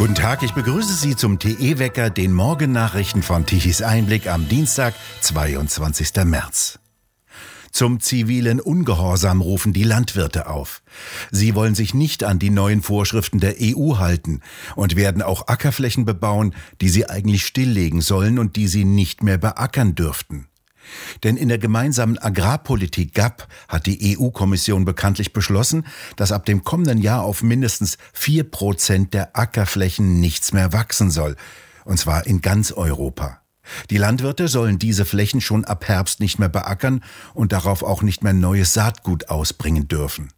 Guten Tag, ich begrüße Sie zum TE-Wecker, den Morgennachrichten von Tichys Einblick am Dienstag, 22. März. Zum zivilen Ungehorsam rufen die Landwirte auf. Sie wollen sich nicht an die neuen Vorschriften der EU halten und werden auch Ackerflächen bebauen, die sie eigentlich stilllegen sollen und die sie nicht mehr beackern dürften. Denn in der gemeinsamen Agrarpolitik GAP hat die EU-Kommission bekanntlich beschlossen, dass ab dem kommenden Jahr auf mindestens vier Prozent der Ackerflächen nichts mehr wachsen soll. Und zwar in ganz Europa. Die Landwirte sollen diese Flächen schon ab Herbst nicht mehr beackern und darauf auch nicht mehr neues Saatgut ausbringen dürfen.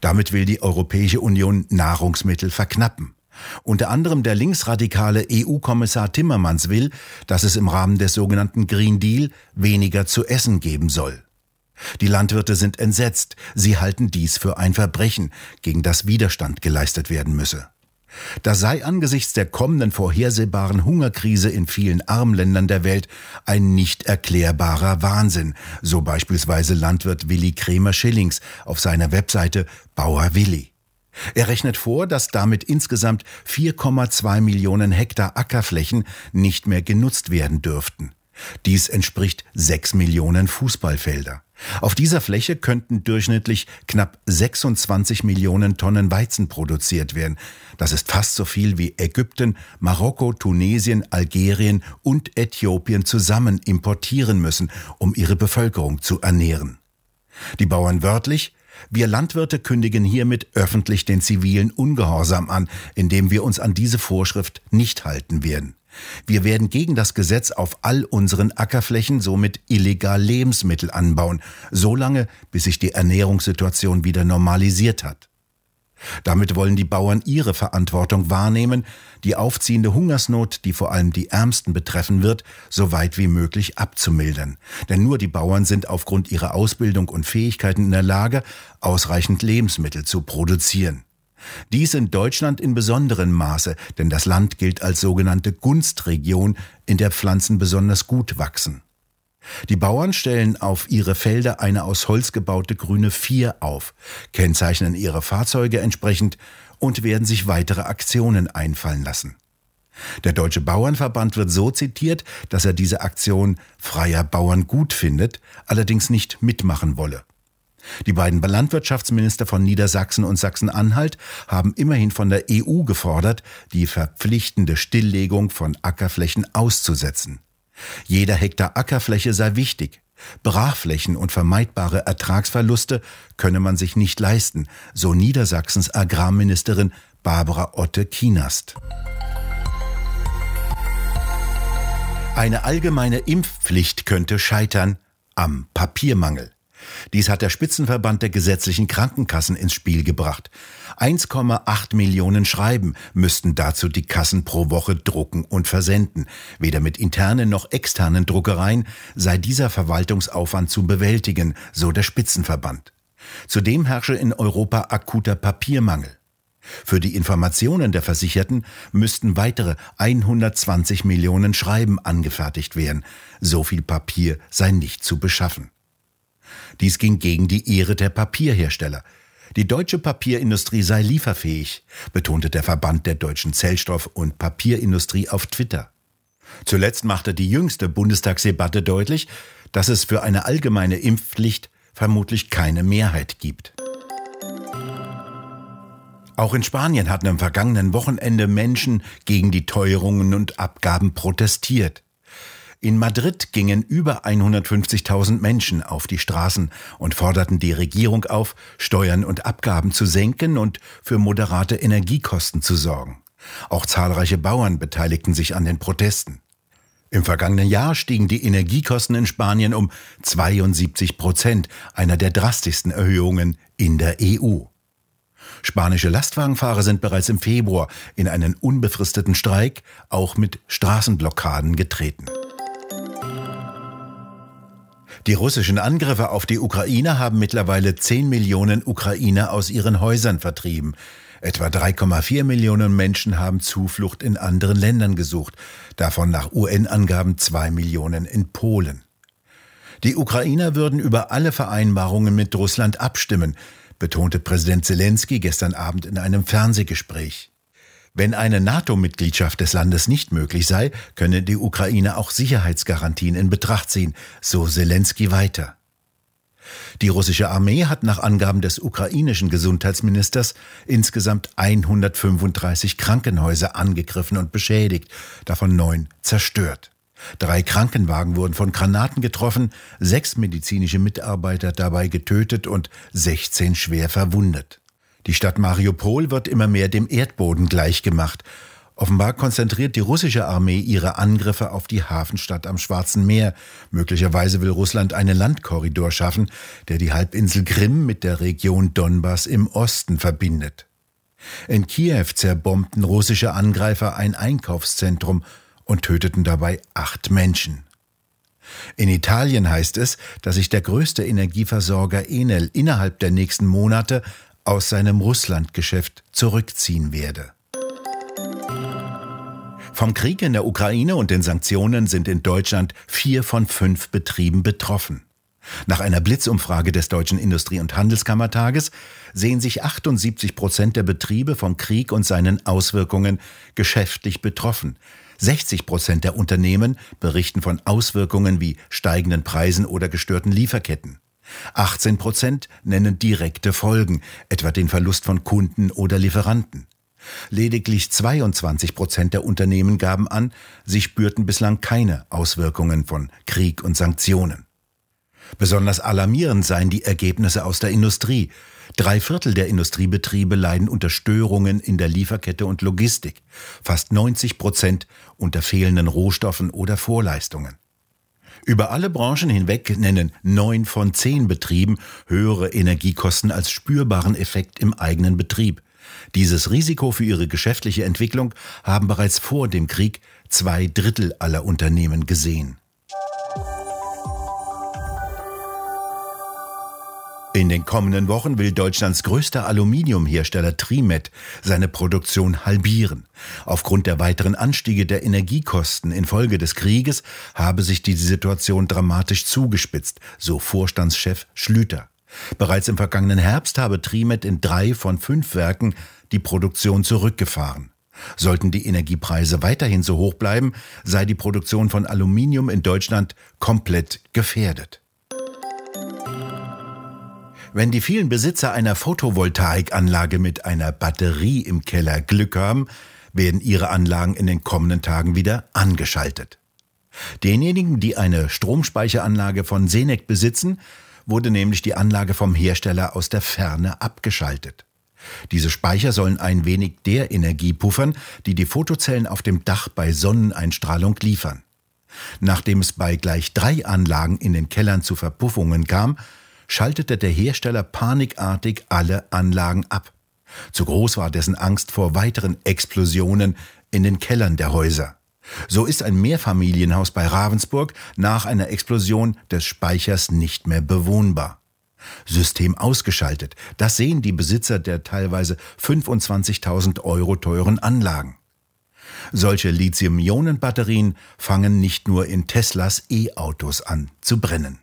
Damit will die Europäische Union Nahrungsmittel verknappen. Unter anderem der linksradikale EU-Kommissar Timmermans will, dass es im Rahmen des sogenannten Green Deal weniger zu essen geben soll. Die Landwirte sind entsetzt, sie halten dies für ein Verbrechen, gegen das Widerstand geleistet werden müsse. Das sei angesichts der kommenden vorhersehbaren Hungerkrise in vielen Armländern der Welt ein nicht erklärbarer Wahnsinn, so beispielsweise Landwirt Willi Kremer Schillings auf seiner Webseite Bauer Willi. Er rechnet vor, dass damit insgesamt 4,2 Millionen Hektar Ackerflächen nicht mehr genutzt werden dürften. Dies entspricht 6 Millionen Fußballfelder. Auf dieser Fläche könnten durchschnittlich knapp 26 Millionen Tonnen Weizen produziert werden. Das ist fast so viel wie Ägypten, Marokko, Tunesien, Algerien und Äthiopien zusammen importieren müssen, um ihre Bevölkerung zu ernähren. Die Bauern wörtlich wir Landwirte kündigen hiermit öffentlich den zivilen Ungehorsam an, indem wir uns an diese Vorschrift nicht halten werden. Wir werden gegen das Gesetz auf all unseren Ackerflächen somit illegal Lebensmittel anbauen, solange bis sich die Ernährungssituation wieder normalisiert hat. Damit wollen die Bauern ihre Verantwortung wahrnehmen, die aufziehende Hungersnot, die vor allem die Ärmsten betreffen wird, so weit wie möglich abzumildern. Denn nur die Bauern sind aufgrund ihrer Ausbildung und Fähigkeiten in der Lage, ausreichend Lebensmittel zu produzieren. Dies in Deutschland in besonderem Maße, denn das Land gilt als sogenannte Gunstregion, in der Pflanzen besonders gut wachsen. Die Bauern stellen auf ihre Felder eine aus Holz gebaute grüne Vier auf, kennzeichnen ihre Fahrzeuge entsprechend und werden sich weitere Aktionen einfallen lassen. Der Deutsche Bauernverband wird so zitiert, dass er diese Aktion freier Bauern gut findet, allerdings nicht mitmachen wolle. Die beiden Landwirtschaftsminister von Niedersachsen und Sachsen-Anhalt haben immerhin von der EU gefordert, die verpflichtende Stilllegung von Ackerflächen auszusetzen. Jeder Hektar Ackerfläche sei wichtig. Brachflächen und vermeidbare Ertragsverluste könne man sich nicht leisten, so Niedersachsens Agrarministerin Barbara Otte Kienast. Eine allgemeine Impfpflicht könnte scheitern am Papiermangel. Dies hat der Spitzenverband der gesetzlichen Krankenkassen ins Spiel gebracht. 1,8 Millionen Schreiben müssten dazu die Kassen pro Woche drucken und versenden. Weder mit internen noch externen Druckereien sei dieser Verwaltungsaufwand zu bewältigen, so der Spitzenverband. Zudem herrsche in Europa akuter Papiermangel. Für die Informationen der Versicherten müssten weitere 120 Millionen Schreiben angefertigt werden. So viel Papier sei nicht zu beschaffen. Dies ging gegen die Ehre der Papierhersteller. Die deutsche Papierindustrie sei lieferfähig, betonte der Verband der deutschen Zellstoff- und Papierindustrie auf Twitter. Zuletzt machte die jüngste Bundestagsdebatte deutlich, dass es für eine allgemeine Impfpflicht vermutlich keine Mehrheit gibt. Auch in Spanien hatten am vergangenen Wochenende Menschen gegen die Teuerungen und Abgaben protestiert. In Madrid gingen über 150.000 Menschen auf die Straßen und forderten die Regierung auf, Steuern und Abgaben zu senken und für moderate Energiekosten zu sorgen. Auch zahlreiche Bauern beteiligten sich an den Protesten. Im vergangenen Jahr stiegen die Energiekosten in Spanien um 72 Prozent, einer der drastischsten Erhöhungen in der EU. Spanische Lastwagenfahrer sind bereits im Februar in einen unbefristeten Streik, auch mit Straßenblockaden getreten. Die russischen Angriffe auf die Ukraine haben mittlerweile 10 Millionen Ukrainer aus ihren Häusern vertrieben. Etwa 3,4 Millionen Menschen haben Zuflucht in anderen Ländern gesucht, davon nach UN-Angaben 2 Millionen in Polen. Die Ukrainer würden über alle Vereinbarungen mit Russland abstimmen. betonte Präsident Zelensky gestern Abend in einem Fernsehgespräch. Wenn eine NATO-Mitgliedschaft des Landes nicht möglich sei, könne die Ukraine auch Sicherheitsgarantien in Betracht ziehen, so Zelensky weiter. Die russische Armee hat nach Angaben des ukrainischen Gesundheitsministers insgesamt 135 Krankenhäuser angegriffen und beschädigt, davon neun zerstört. Drei Krankenwagen wurden von Granaten getroffen, sechs medizinische Mitarbeiter dabei getötet und 16 schwer verwundet. Die Stadt Mariupol wird immer mehr dem Erdboden gleichgemacht. Offenbar konzentriert die russische Armee ihre Angriffe auf die Hafenstadt am Schwarzen Meer. Möglicherweise will Russland einen Landkorridor schaffen, der die Halbinsel Krim mit der Region Donbass im Osten verbindet. In Kiew zerbombten russische Angreifer ein Einkaufszentrum und töteten dabei acht Menschen. In Italien heißt es, dass sich der größte Energieversorger Enel innerhalb der nächsten Monate aus seinem Russlandgeschäft zurückziehen werde. Vom Krieg in der Ukraine und den Sanktionen sind in Deutschland vier von fünf Betrieben betroffen. Nach einer Blitzumfrage des Deutschen Industrie- und Handelskammertages sehen sich 78 Prozent der Betriebe vom Krieg und seinen Auswirkungen geschäftlich betroffen. 60 Prozent der Unternehmen berichten von Auswirkungen wie steigenden Preisen oder gestörten Lieferketten. 18 Prozent nennen direkte Folgen, etwa den Verlust von Kunden oder Lieferanten. Lediglich 22 Prozent der Unternehmen gaben an, sie spürten bislang keine Auswirkungen von Krieg und Sanktionen. Besonders alarmierend seien die Ergebnisse aus der Industrie. Drei Viertel der Industriebetriebe leiden unter Störungen in der Lieferkette und Logistik, fast 90 Prozent unter fehlenden Rohstoffen oder Vorleistungen. Über alle Branchen hinweg nennen neun von zehn Betrieben höhere Energiekosten als spürbaren Effekt im eigenen Betrieb. Dieses Risiko für ihre geschäftliche Entwicklung haben bereits vor dem Krieg zwei Drittel aller Unternehmen gesehen. In den kommenden Wochen will Deutschlands größter Aluminiumhersteller Trimet seine Produktion halbieren. Aufgrund der weiteren Anstiege der Energiekosten infolge des Krieges habe sich die Situation dramatisch zugespitzt, so Vorstandschef Schlüter. Bereits im vergangenen Herbst habe Trimet in drei von fünf Werken die Produktion zurückgefahren. Sollten die Energiepreise weiterhin so hoch bleiben, sei die Produktion von Aluminium in Deutschland komplett gefährdet. Wenn die vielen Besitzer einer Photovoltaikanlage mit einer Batterie im Keller Glück haben, werden ihre Anlagen in den kommenden Tagen wieder angeschaltet. Denjenigen, die eine Stromspeicheranlage von Senec besitzen, wurde nämlich die Anlage vom Hersteller aus der Ferne abgeschaltet. Diese Speicher sollen ein wenig der Energie puffern, die die Fotozellen auf dem Dach bei Sonneneinstrahlung liefern. Nachdem es bei gleich drei Anlagen in den Kellern zu Verpuffungen kam, schaltete der Hersteller panikartig alle Anlagen ab. Zu groß war dessen Angst vor weiteren Explosionen in den Kellern der Häuser. So ist ein Mehrfamilienhaus bei Ravensburg nach einer Explosion des Speichers nicht mehr bewohnbar. System ausgeschaltet, das sehen die Besitzer der teilweise 25.000 Euro teuren Anlagen. Solche Lithium-Ionen-Batterien fangen nicht nur in Teslas E-Autos an zu brennen.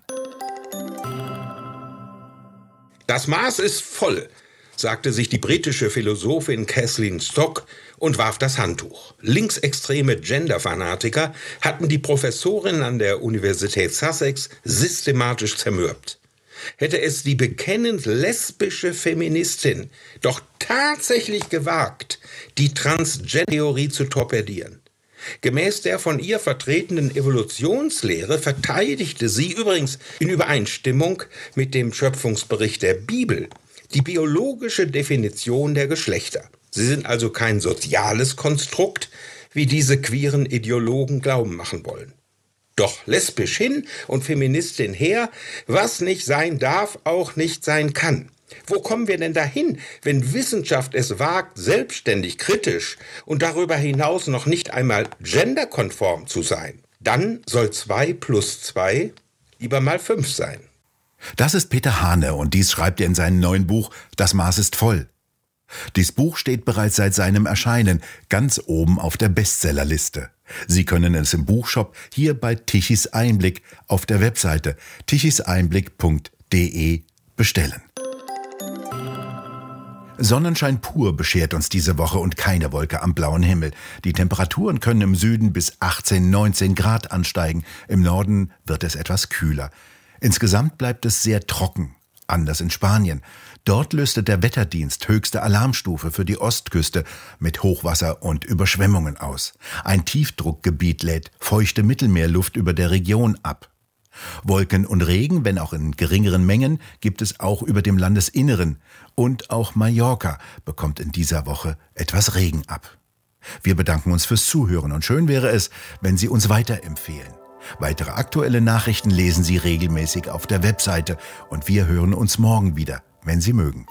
Das Maß ist voll, sagte sich die britische Philosophin Kathleen Stock und warf das Handtuch. Linksextreme Genderfanatiker hatten die Professorin an der Universität Sussex systematisch zermürbt. Hätte es die bekennend lesbische Feministin doch tatsächlich gewagt, die Transgender-Theorie zu torpedieren. Gemäß der von ihr vertretenen Evolutionslehre verteidigte sie übrigens in Übereinstimmung mit dem Schöpfungsbericht der Bibel die biologische Definition der Geschlechter. Sie sind also kein soziales Konstrukt, wie diese queeren Ideologen glauben machen wollen. Doch lesbisch hin und Feministin her, was nicht sein darf, auch nicht sein kann. Wo kommen wir denn dahin, wenn Wissenschaft es wagt, selbstständig, kritisch und darüber hinaus noch nicht einmal genderkonform zu sein? Dann soll zwei plus zwei lieber mal fünf sein. Das ist Peter Hane und dies schreibt er in seinem neuen Buch Das Maß ist voll. Dies Buch steht bereits seit seinem Erscheinen ganz oben auf der Bestsellerliste. Sie können es im Buchshop hier bei Tichys Einblick auf der Webseite tichiseinblick.de bestellen. Sonnenschein pur beschert uns diese Woche und keine Wolke am blauen Himmel. Die Temperaturen können im Süden bis 18, 19 Grad ansteigen. Im Norden wird es etwas kühler. Insgesamt bleibt es sehr trocken. Anders in Spanien. Dort löste der Wetterdienst höchste Alarmstufe für die Ostküste mit Hochwasser und Überschwemmungen aus. Ein Tiefdruckgebiet lädt feuchte Mittelmeerluft über der Region ab. Wolken und Regen, wenn auch in geringeren Mengen, gibt es auch über dem Landesinneren. Und auch Mallorca bekommt in dieser Woche etwas Regen ab. Wir bedanken uns fürs Zuhören und schön wäre es, wenn Sie uns weiterempfehlen. Weitere aktuelle Nachrichten lesen Sie regelmäßig auf der Webseite und wir hören uns morgen wieder, wenn Sie mögen.